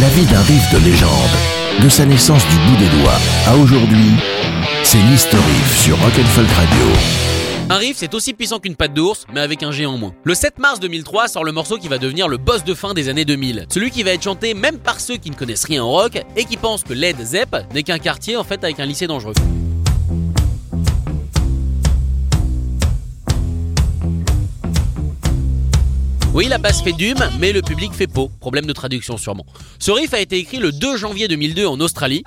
La vie d'un riff de légende, de sa naissance du bout des doigts à aujourd'hui, c'est l'History sur Rock'n'Folk Radio. Un riff, c'est aussi puissant qu'une patte d'ours, mais avec un G en moins. Le 7 mars 2003 sort le morceau qui va devenir le boss de fin des années 2000. Celui qui va être chanté même par ceux qui ne connaissent rien au rock et qui pensent que Led Zepp n'est qu'un quartier en fait avec un lycée dangereux. Oui, la basse fait Doom, mais le public fait peau. Problème de traduction sûrement. Ce riff a été écrit le 2 janvier 2002 en Australie.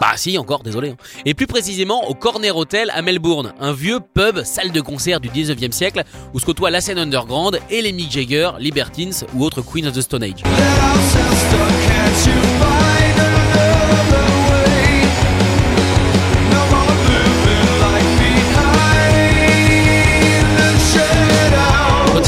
Bah si, encore, désolé. hein. Et plus précisément au Corner Hotel à Melbourne, un vieux pub, salle de concert du 19e siècle, où se côtoient la scène underground et les Mick Jagger, Libertines ou autres Queens of the Stone Age.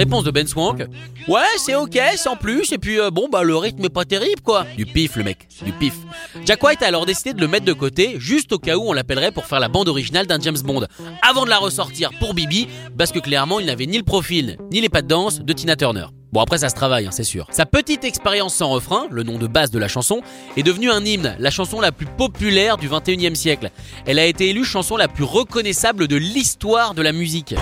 Réponse de Ben Swank. Ouais, c'est ok, sans plus, et puis euh, bon, bah le rythme est pas terrible quoi. Du pif le mec, du pif. Jack White a alors décidé de le mettre de côté, juste au cas où on l'appellerait pour faire la bande originale d'un James Bond, avant de la ressortir pour Bibi, parce que clairement il n'avait ni le profil, ni les pas de danse de Tina Turner. Bon après ça se travaille, hein, c'est sûr. Sa petite expérience sans refrain, le nom de base de la chanson, est devenue un hymne, la chanson la plus populaire du 21e siècle. Elle a été élue chanson la plus reconnaissable de l'histoire de la musique.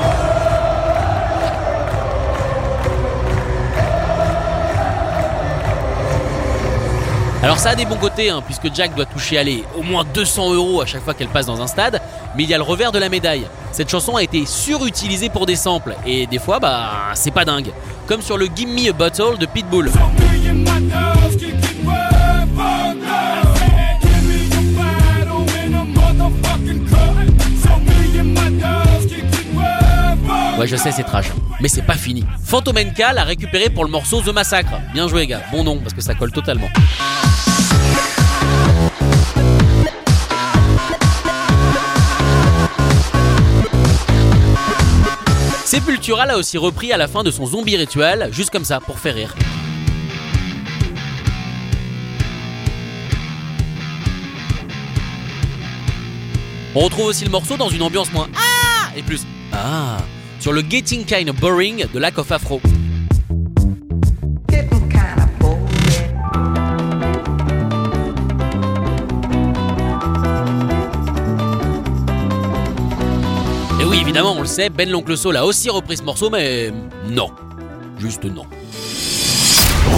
Alors ça a des bons côtés, hein, puisque Jack doit toucher aller au moins 200 euros à chaque fois qu'elle passe dans un stade, mais il y a le revers de la médaille. Cette chanson a été surutilisée pour des samples, et des fois, bah, c'est pas dingue. Comme sur le Gimme Me a Bottle de Pitbull. Ouais, je sais, c'est trash. Mais c'est pas fini. Phantom Enka l'a récupéré pour le morceau The Massacre. Bien joué, gars. Bon nom, parce que ça colle totalement. Sepultura l'a aussi repris à la fin de son zombie rituel, juste comme ça, pour faire rire. On retrouve aussi le morceau dans une ambiance moins Ah et plus Ah sur le Getting Kinda Boring de Lack of Afro. Et oui, évidemment, on le sait, Ben l'Oncle Soul a aussi repris ce morceau, mais non. Juste non.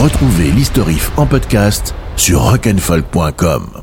Retrouvez l'History en podcast sur rock'n'folk.com.